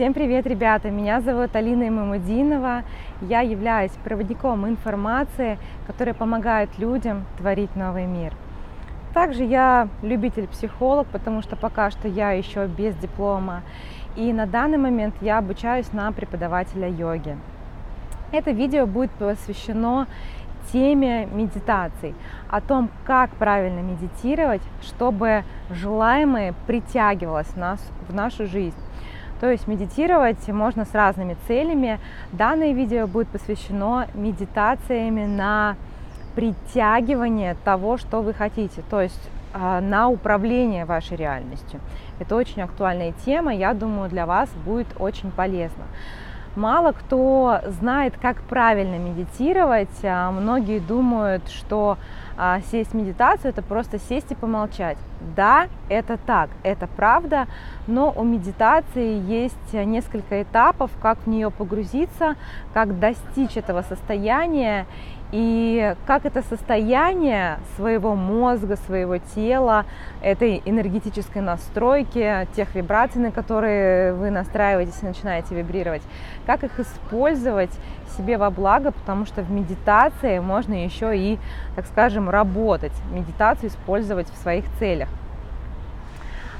Всем привет, ребята! Меня зовут Алина Имамудинова. Я являюсь проводником информации, который помогает людям творить новый мир. Также я любитель-психолог, потому что пока что я еще без диплома. И на данный момент я обучаюсь на преподавателя йоги. Это видео будет посвящено теме медитаций, о том, как правильно медитировать, чтобы желаемое притягивалось нас, в нашу жизнь. То есть медитировать можно с разными целями. Данное видео будет посвящено медитациями на притягивание того, что вы хотите, то есть а, на управление вашей реальностью. Это очень актуальная тема, я думаю, для вас будет очень полезно. Мало кто знает, как правильно медитировать. А, многие думают, что а, сесть в медитацию это просто сесть и помолчать. Да, это так, это правда, но у медитации есть несколько этапов, как в нее погрузиться, как достичь этого состояния и как это состояние своего мозга, своего тела, этой энергетической настройки, тех вибраций, на которые вы настраиваетесь и начинаете вибрировать, как их использовать себе во благо, потому что в медитации можно еще и, так скажем, работать, медитацию использовать в своих целях.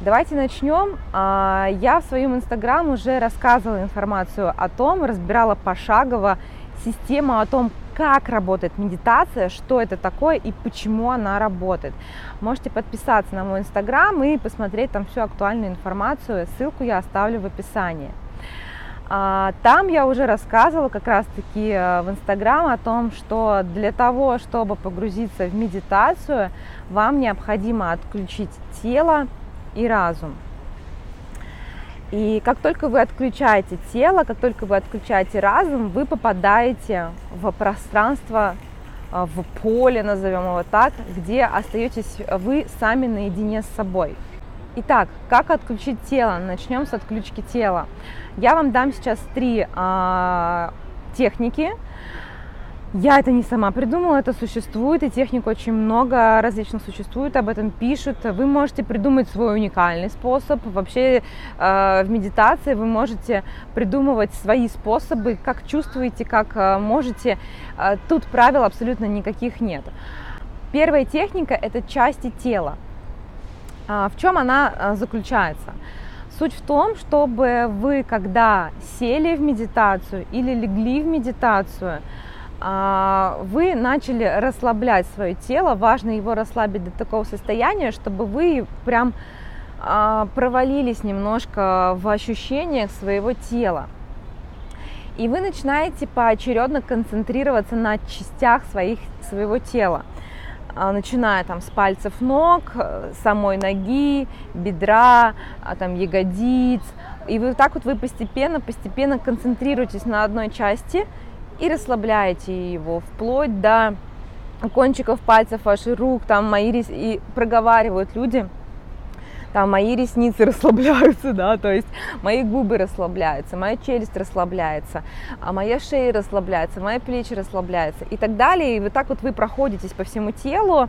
Давайте начнем. А, я в своем инстаграм уже рассказывала информацию о том, разбирала пошагово систему о том, как работает медитация, что это такое и почему она работает. Можете подписаться на мой инстаграм и посмотреть там всю актуальную информацию. Ссылку я оставлю в описании. А, там я уже рассказывала как раз-таки э, в Инстаграм о том, что для того, чтобы погрузиться в медитацию, вам необходимо отключить тело и разум. И как только вы отключаете тело, как только вы отключаете разум, вы попадаете в пространство, а, в поле, назовем его так, где остаетесь вы сами наедине с собой. Итак, как отключить тело? Начнем с отключки тела. Я вам дам сейчас три а, техники, я это не сама придумала, это существует, и техник очень много различных существует, об этом пишут. Вы можете придумать свой уникальный способ. Вообще э, в медитации вы можете придумывать свои способы, как чувствуете, как э, можете. Э, тут правил абсолютно никаких нет. Первая техника – это части тела. В чем она заключается? Суть в том, чтобы вы, когда сели в медитацию или легли в медитацию, а, вы начали расслаблять свое тело, важно его расслабить до такого состояния, чтобы вы прям а, провалились немножко в ощущениях своего тела. И вы начинаете поочередно концентрироваться на частях своих, своего тела, а, начиная там с пальцев ног, самой ноги, бедра, там ягодиц. И вот так вот вы постепенно, постепенно концентрируетесь на одной части – и расслабляете его вплоть до кончиков пальцев ваших рук, там мои и проговаривают люди, там мои ресницы расслабляются, да, то есть мои губы расслабляются, моя челюсть расслабляется, а моя шея расслабляется, мои плечи расслабляются и так далее. И вот так вот вы проходитесь по всему телу,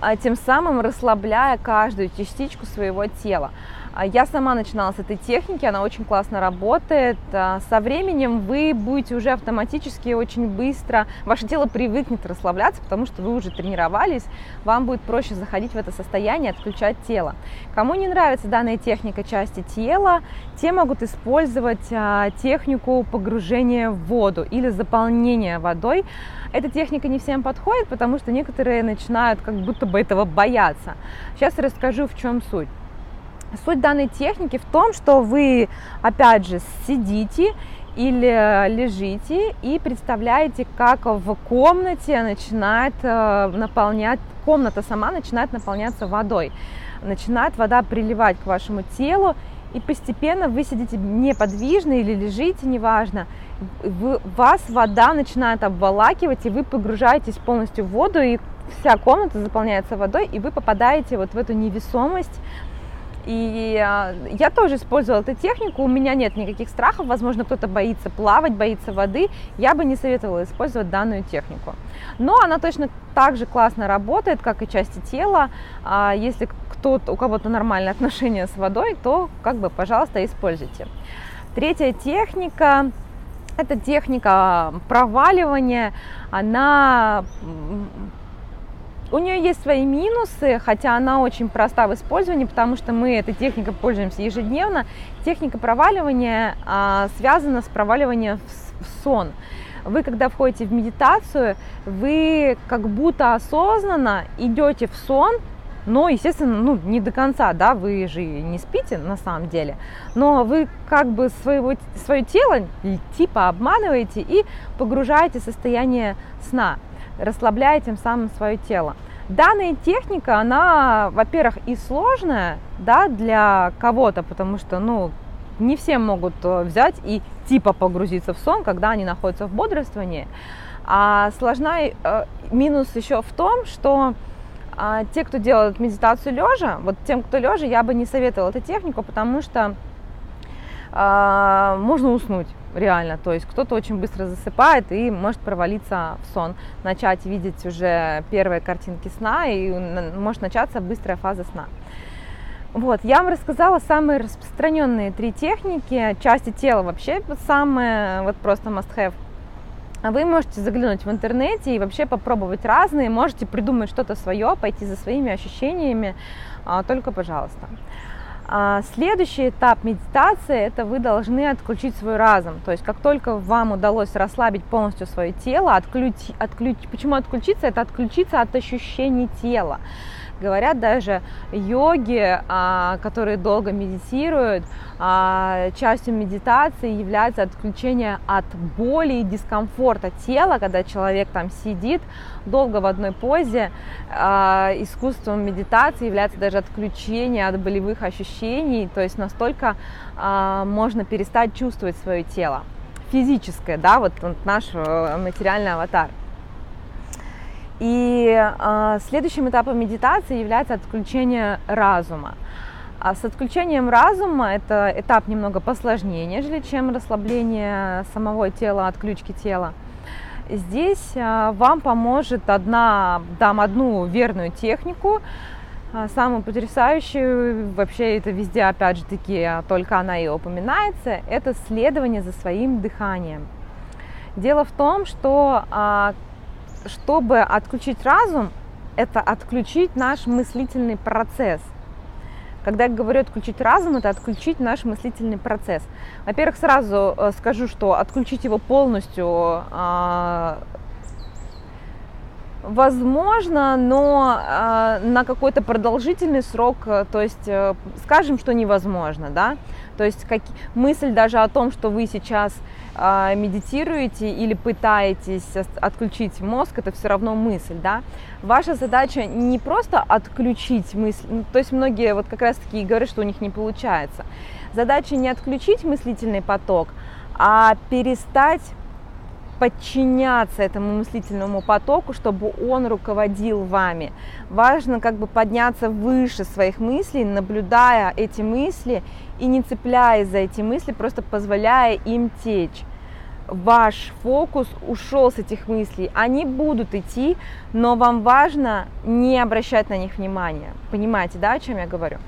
а, тем самым расслабляя каждую частичку своего тела. А я сама начинала с этой техники, она очень классно работает. А, со временем вы будете уже автоматически очень быстро, ваше тело привыкнет расслабляться, потому что вы уже тренировались, вам будет проще заходить в это состояние, отключать тело. Кому не нравится данная техника части тела, те могут использовать а, технику погружения в воду или заполнения водой. Эта техника не всем подходит, потому что некоторые начинают как будто бы этого бояться. Сейчас расскажу, в чем суть. Суть данной техники в том, что вы, опять же, сидите или лежите и представляете, как в комнате начинает э, наполнять, комната сама начинает наполняться водой. Начинает вода приливать к вашему телу, и постепенно вы сидите неподвижно или лежите, неважно, вы, вас вода начинает обволакивать, и вы погружаетесь полностью в воду, и вся комната заполняется водой, и вы попадаете вот в эту невесомость, и а, я тоже использовала эту технику, у меня нет никаких страхов, возможно, кто-то боится плавать, боится воды, я бы не советовала использовать данную технику. Но она точно так же классно работает, как и части тела. А, если кто-то, у кого-то нормальные отношения с водой, то как бы, пожалуйста, используйте. Третья техника это техника проваливания, она у нее есть свои минусы, хотя она очень проста в использовании, потому что мы этой техникой пользуемся ежедневно. Техника проваливания а, связана с проваливанием в, в сон. Вы, когда входите в медитацию, вы как будто осознанно идете в сон, но, естественно, ну, не до конца, да, вы же не спите на самом деле, но вы как бы своего, свое тело типа обманываете и погружаете в состояние сна, расслабляя тем самым свое тело. Данная техника, она, во-первых, и сложная, да, для кого-то, потому что, ну, не все могут э, взять и типа погрузиться в сон, когда они находятся в бодрствовании. А сложная э, минус еще в том, что а те, кто делает медитацию лежа, вот тем, кто лежа, я бы не советовала эту технику, потому что можно уснуть реально. То есть кто-то очень быстро засыпает и может провалиться в сон, начать видеть уже первые картинки сна и может начаться быстрая фаза сна. Вот, я вам рассказала самые распространенные три техники, части тела вообще самые, вот просто must have а вы можете заглянуть в интернете и вообще попробовать разные, можете придумать что-то свое, пойти за своими ощущениями, а, только пожалуйста. А, следующий этап медитации – это вы должны отключить свой разум. То есть как только вам удалось расслабить полностью свое тело, отключить, отключ, почему отключиться? Это отключиться от ощущений тела. Говорят даже йоги, а, которые долго медитируют, а, частью медитации является отключение от боли и дискомфорта тела, когда человек там сидит долго в одной позе. А, искусством медитации является даже отключение от болевых ощущений, то есть настолько можно перестать чувствовать свое тело физическое, да, вот наш э, материальный аватар. И э, следующим этапом медитации является отключение разума. А с отключением разума это этап немного посложнее, нежели чем расслабление самого тела, отключки тела. Здесь э, вам поможет одна, дам одну верную технику, э, самую потрясающую, вообще это везде, опять же таки, только она и упоминается, это следование за своим дыханием. Дело в том, что чтобы отключить разум, это отключить наш мыслительный процесс. Когда я говорю отключить разум, это отключить наш мыслительный процесс. Во-первых, сразу э, скажу, что отключить его полностью а, возможно, но э, на какой-то продолжительный срок, э, то есть э, скажем, что невозможно, да, то есть как, мысль даже о том, что вы сейчас э, медитируете или пытаетесь отключить мозг, это все равно мысль, да. Ваша задача не просто отключить мысль, ну, то есть многие вот как раз таки говорят, что у них не получается. Задача не отключить мыслительный поток, а перестать подчиняться этому мыслительному потоку, чтобы он руководил вами. Важно как бы подняться выше своих мыслей, наблюдая эти мысли и не цепляясь за эти мысли, просто позволяя им течь. Ваш фокус ушел с этих мыслей. Они будут идти, но вам важно не обращать на них внимания. Понимаете, да, о чем я говорю?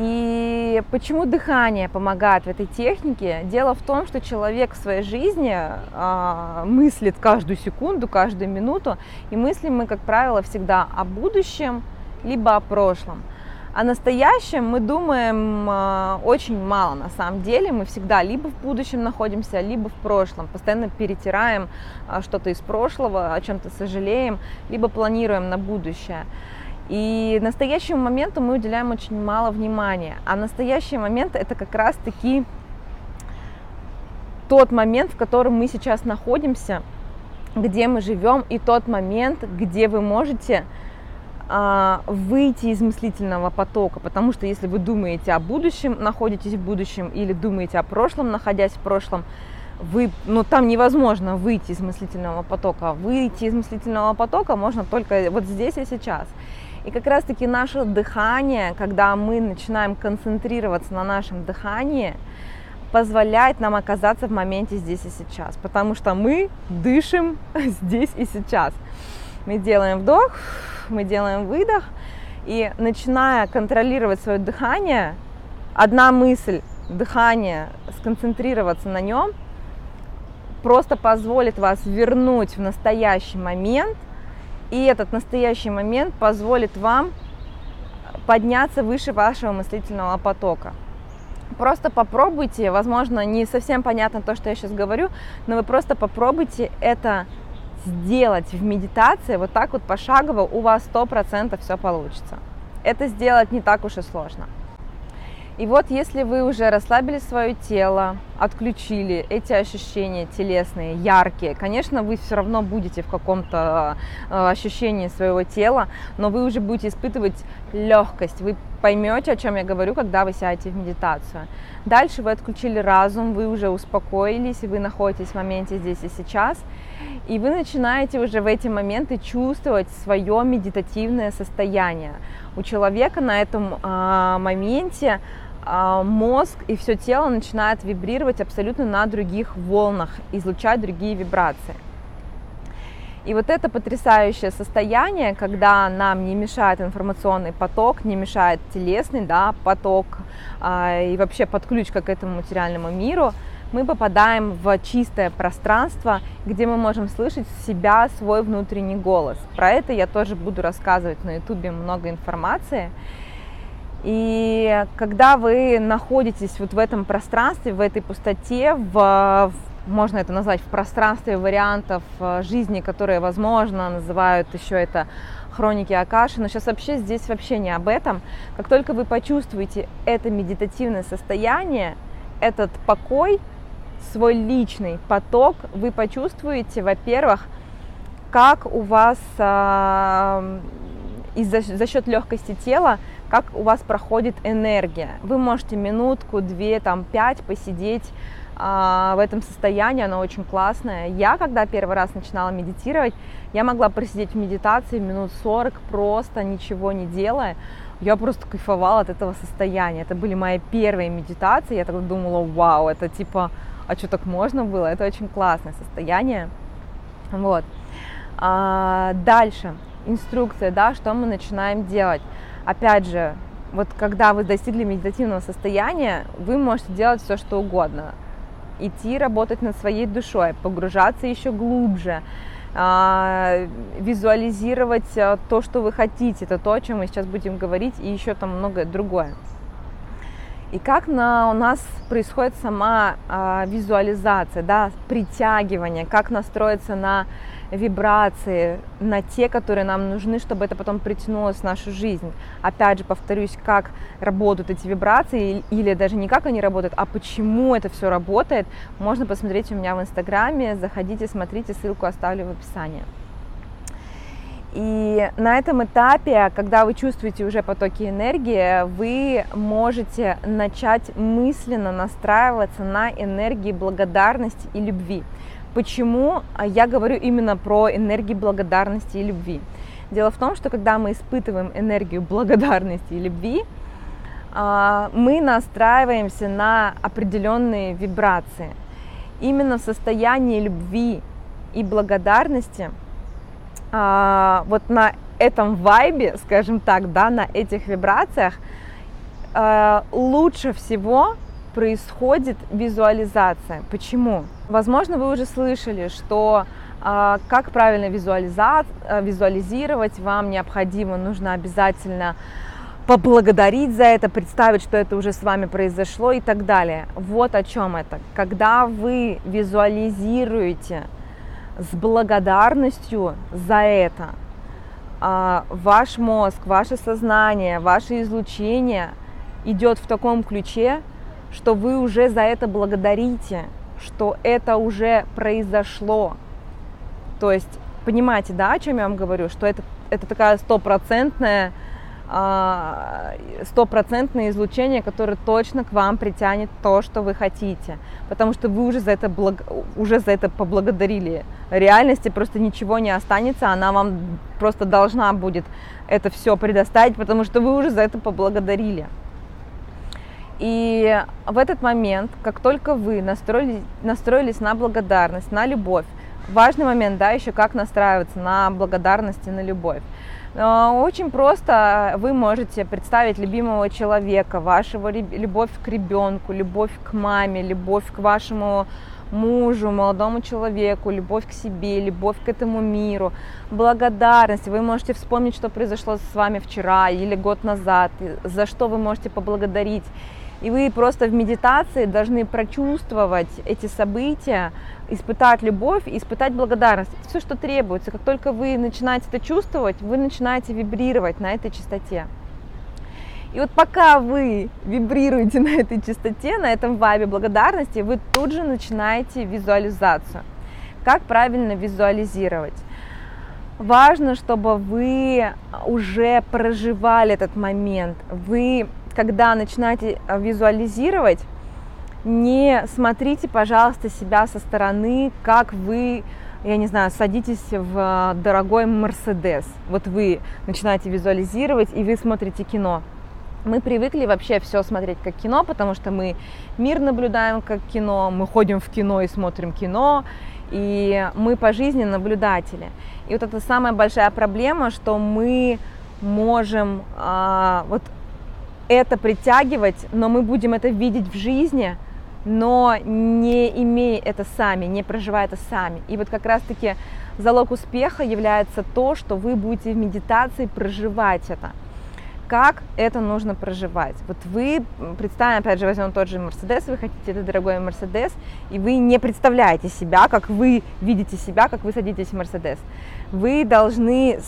И почему дыхание помогает в этой технике? Дело в том, что человек в своей жизни а, мыслит каждую секунду, каждую минуту, и мыслим мы, как правило, всегда о будущем, либо о прошлом. О настоящем мы думаем а, очень мало на самом деле. Мы всегда либо в будущем находимся, либо в прошлом. Постоянно перетираем а, что-то из прошлого, о чем-то сожалеем, либо планируем на будущее. И настоящему моменту мы уделяем очень мало внимания. А настоящий момент это как раз-таки тот момент, в котором мы сейчас находимся, где мы живем, и тот момент, где вы можете а, выйти из мыслительного потока, потому что если вы думаете о будущем, находитесь в будущем, или думаете о прошлом, находясь в прошлом, вы, ну, там невозможно выйти из мыслительного потока. Выйти из мыслительного потока можно только вот здесь и сейчас. И как раз-таки наше дыхание, когда мы начинаем концентрироваться на нашем дыхании, позволяет нам оказаться в моменте здесь и сейчас, потому что мы дышим здесь и сейчас. Мы делаем вдох, мы делаем выдох, и начиная контролировать свое дыхание, одна мысль дыхание, сконцентрироваться на нем, просто позволит вас вернуть в настоящий момент, и этот настоящий момент позволит вам подняться выше вашего мыслительного потока. Просто попробуйте, возможно, не совсем понятно то, что я сейчас говорю, но вы просто попробуйте это сделать в медитации, вот так вот пошагово, у вас 100% все получится. Это сделать не так уж и сложно. И вот если вы уже расслабили свое тело, отключили эти ощущения телесные, яркие, конечно, вы все равно будете в каком-то э, ощущении своего тела, но вы уже будете испытывать легкость, вы поймете, о чем я говорю, когда вы сядете в медитацию. Дальше вы отключили разум, вы уже успокоились, вы находитесь в моменте здесь и сейчас, и вы начинаете уже в эти моменты чувствовать свое медитативное состояние. У человека на этом э, моменте мозг и все тело начинает вибрировать абсолютно на других волнах, излучать другие вибрации. И вот это потрясающее состояние, когда нам не мешает информационный поток, не мешает телесный да, поток а, и вообще подключка к этому материальному миру, мы попадаем в чистое пространство, где мы можем слышать себя, свой внутренний голос. Про это я тоже буду рассказывать на ютубе много информации. И когда вы находитесь вот в этом пространстве, в этой пустоте, в, можно это назвать в пространстве вариантов э, жизни, которые, возможно, называют еще это хроники Акаши, но сейчас вообще здесь вообще не об этом. Как только вы почувствуете это медитативное состояние, этот покой, свой личный поток, вы почувствуете, во-первых, как у вас э, из-за за счет легкости тела как у вас проходит энергия. Вы можете минутку, две, там, пять посидеть а, в этом состоянии, оно очень классное. Я, когда первый раз начинала медитировать, я могла просидеть в медитации минут 40, просто ничего не делая. Я просто кайфовала от этого состояния. Это были мои первые медитации. Я тогда думала, вау, это типа, а что так можно было? Это очень классное состояние. Вот. А, дальше инструкция, да, что мы начинаем делать опять же, вот когда вы достигли медитативного состояния, вы можете делать все, что угодно. Идти работать над своей душой, погружаться еще глубже, а, визуализировать а, то, что вы хотите. Это то, о чем мы сейчас будем говорить, и еще там многое другое. И как на, у нас происходит сама а, визуализация, да, притягивание, как настроиться на вибрации, на те, которые нам нужны, чтобы это потом притянулось в нашу жизнь. Опять же, повторюсь, как работают эти вибрации, или даже не как они работают, а почему это все работает, можно посмотреть у меня в Инстаграме. Заходите, смотрите, ссылку оставлю в описании. И на этом этапе, когда вы чувствуете уже потоки энергии, вы можете начать мысленно настраиваться на энергии благодарности и любви. Почему а, я говорю именно про энергии благодарности и любви? Дело в том, что когда мы испытываем энергию благодарности и любви, а, мы настраиваемся на определенные вибрации. Именно в состоянии любви и благодарности, а, вот на этом вайбе, скажем так, да, на этих вибрациях, лучше всего происходит визуализация. Почему? Возможно, вы уже слышали, что а, как правильно визуализировать вам необходимо, нужно обязательно поблагодарить за это, представить, что это уже с вами произошло и так далее. Вот о чем это. Когда вы визуализируете с благодарностью за это, а, ваш мозг, ваше сознание, ваше излучение идет в таком ключе, что вы уже за это благодарите, что это уже произошло. То есть, понимаете, да, о чем я вам говорю, что это, это такая стопроцентная а, стопроцентное излучение, которое точно к вам притянет то, что вы хотите, потому что вы уже за это, благ... уже за это поблагодарили. Реальности просто ничего не останется, она вам просто должна будет это все предоставить, потому что вы уже за это поблагодарили. И в этот момент, как только вы настроились, настроились на благодарность, на любовь, важный момент, да, еще как настраиваться на благодарность и на любовь. Очень просто вы можете представить любимого человека, вашего любовь к ребенку, любовь к маме, любовь к вашему мужу, молодому человеку, любовь к себе, любовь к этому миру, благодарность. Вы можете вспомнить, что произошло с вами вчера или год назад, за что вы можете поблагодарить. И вы просто в медитации должны прочувствовать эти события, испытать любовь испытать благодарность. Все, что требуется. Как только вы начинаете это чувствовать, вы начинаете вибрировать на этой частоте. И вот пока вы вибрируете на этой частоте, на этом вайбе благодарности, вы тут же начинаете визуализацию. Как правильно визуализировать? Важно, чтобы вы уже проживали этот момент. Вы, когда начинаете визуализировать, не смотрите, пожалуйста, себя со стороны, как вы, я не знаю, садитесь в дорогой Мерседес. Вот вы начинаете визуализировать, и вы смотрите кино мы привыкли вообще все смотреть как кино, потому что мы мир наблюдаем как кино, мы ходим в кино и смотрим кино, и мы по жизни наблюдатели. И вот это самая большая проблема, что мы можем а, вот это притягивать, но мы будем это видеть в жизни, но не имея это сами, не проживая это сами. И вот как раз-таки залог успеха является то, что вы будете в медитации проживать это как это нужно проживать. Вот вы, представим, опять же, возьмем тот же Мерседес, вы хотите этот дорогой Мерседес, и вы не представляете себя, как вы видите себя, как вы садитесь в Мерседес. Вы должны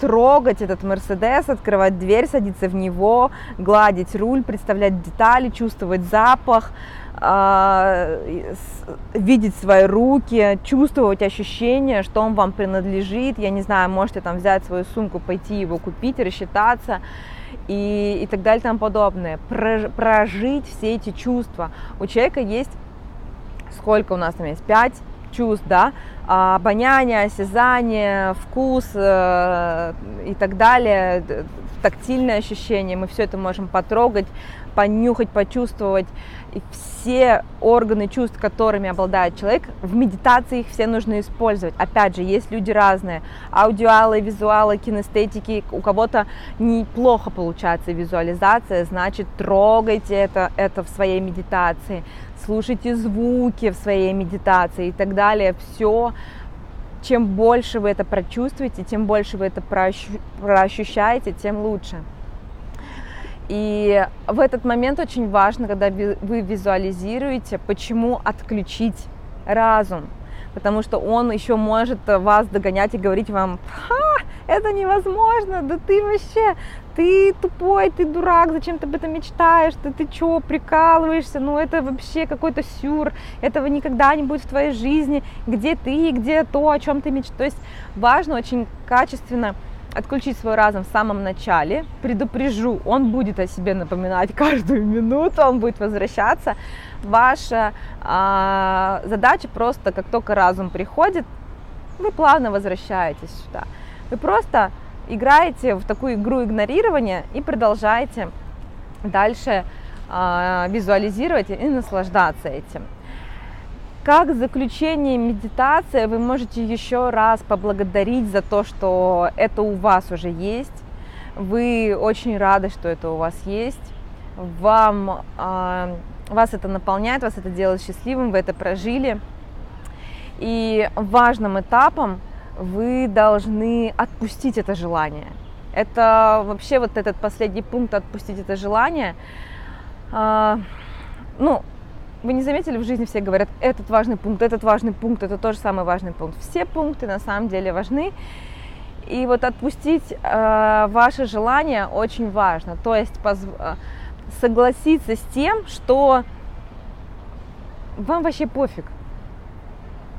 трогать этот Мерседес, открывать дверь, садиться в него, гладить руль, представлять детали, чувствовать запах, а, видеть свои руки, чувствовать ощущение, что он вам принадлежит. Я не знаю, можете там взять свою сумку, пойти его купить, рассчитаться и, и так далее и тому подобное. Прожить все эти чувства. У человека есть, сколько у нас там есть, пять чувств, да, а, обоняние, осязание, вкус э, и так далее, тактильное ощущение, мы все это можем потрогать, понюхать, почувствовать. И все органы чувств, которыми обладает человек, в медитации их все нужно использовать. Опять же, есть люди разные. Аудиалы, визуалы, кинестетики. У кого-то неплохо получается визуализация, значит, трогайте это, это в своей медитации. Слушайте звуки в своей медитации и так далее. Все чем больше вы это прочувствуете, тем больше вы это проощущаете, тем лучше. И в этот момент очень важно, когда вы визуализируете, почему отключить разум. Потому что он еще может вас догонять и говорить вам, Ха, это невозможно, да ты вообще, ты тупой, ты дурак, зачем ты об этом мечтаешь, ты, ты что, прикалываешься, ну это вообще какой-то сюр, этого никогда не будет в твоей жизни, где ты, где то, о чем ты мечтаешь. То есть важно очень качественно отключить свой разум в самом начале, предупрежу, он будет о себе напоминать каждую минуту, он будет возвращаться. Ваша а, задача просто, как только разум приходит, вы плавно возвращаетесь сюда. Вы просто играете в такую игру игнорирования и продолжаете дальше а, визуализировать и наслаждаться этим. Как заключение медитации вы можете еще раз поблагодарить за то, что это у вас уже есть. Вы очень рады, что это у вас есть. Вам, э, вас это наполняет, вас это делает счастливым, вы это прожили. И важным этапом вы должны отпустить это желание. Это вообще вот этот последний пункт отпустить это желание. Э, ну, вы не заметили, в жизни все говорят, этот важный пункт, этот важный пункт, это тоже самый важный пункт. Все пункты на самом деле важны. И вот отпустить э, ваше желание очень важно. То есть позв... Согласиться с тем, что вам вообще пофиг.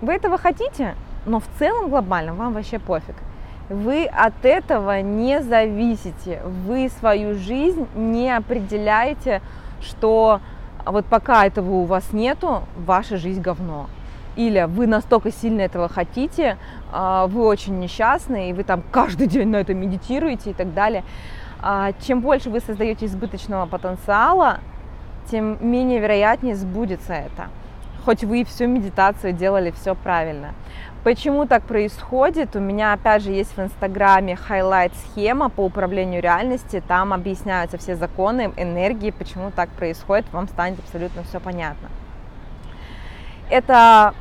Вы этого хотите, но в целом глобально вам вообще пофиг. Вы от этого не зависите. Вы свою жизнь не определяете, что вот пока этого у вас нету, ваша жизнь говно. Или вы настолько сильно этого хотите, а, вы очень несчастны, и вы там каждый день на это медитируете и так далее. А, чем больше вы создаете избыточного потенциала, тем менее вероятнее сбудется это. хоть вы всю медитацию делали все правильно. Почему так происходит? У меня опять же есть в Инстаграме highlight схема по управлению реальностью. Там объясняются все законы энергии, почему так происходит. Вам станет абсолютно все понятно. Это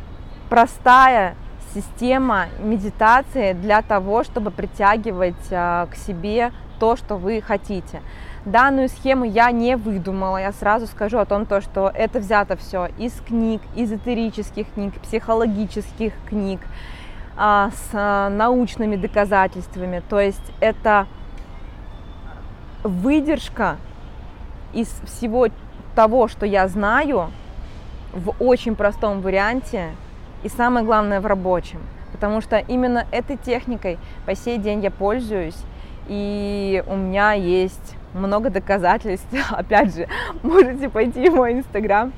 простая система медитации для того, чтобы притягивать а, к себе то, что вы хотите. Данную схему я не выдумала, я сразу скажу о том, то, что это взято все из книг, эзотерических книг, психологических книг, а, с а, научными доказательствами. То есть это выдержка из всего того, что я знаю, в очень простом варианте и самое главное в рабочем. Потому что именно этой техникой по сей день я пользуюсь, и у меня есть много доказательств. Опять же, можете пойти в мой инстаграм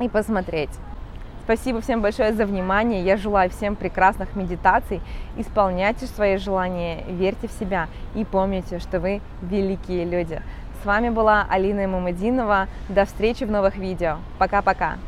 и посмотреть. Спасибо всем большое за внимание. Я желаю всем прекрасных медитаций. Исполняйте свои желания, верьте в себя и помните, что вы великие люди. С вами была Алина Мамадинова. До встречи в новых видео. Пока-пока.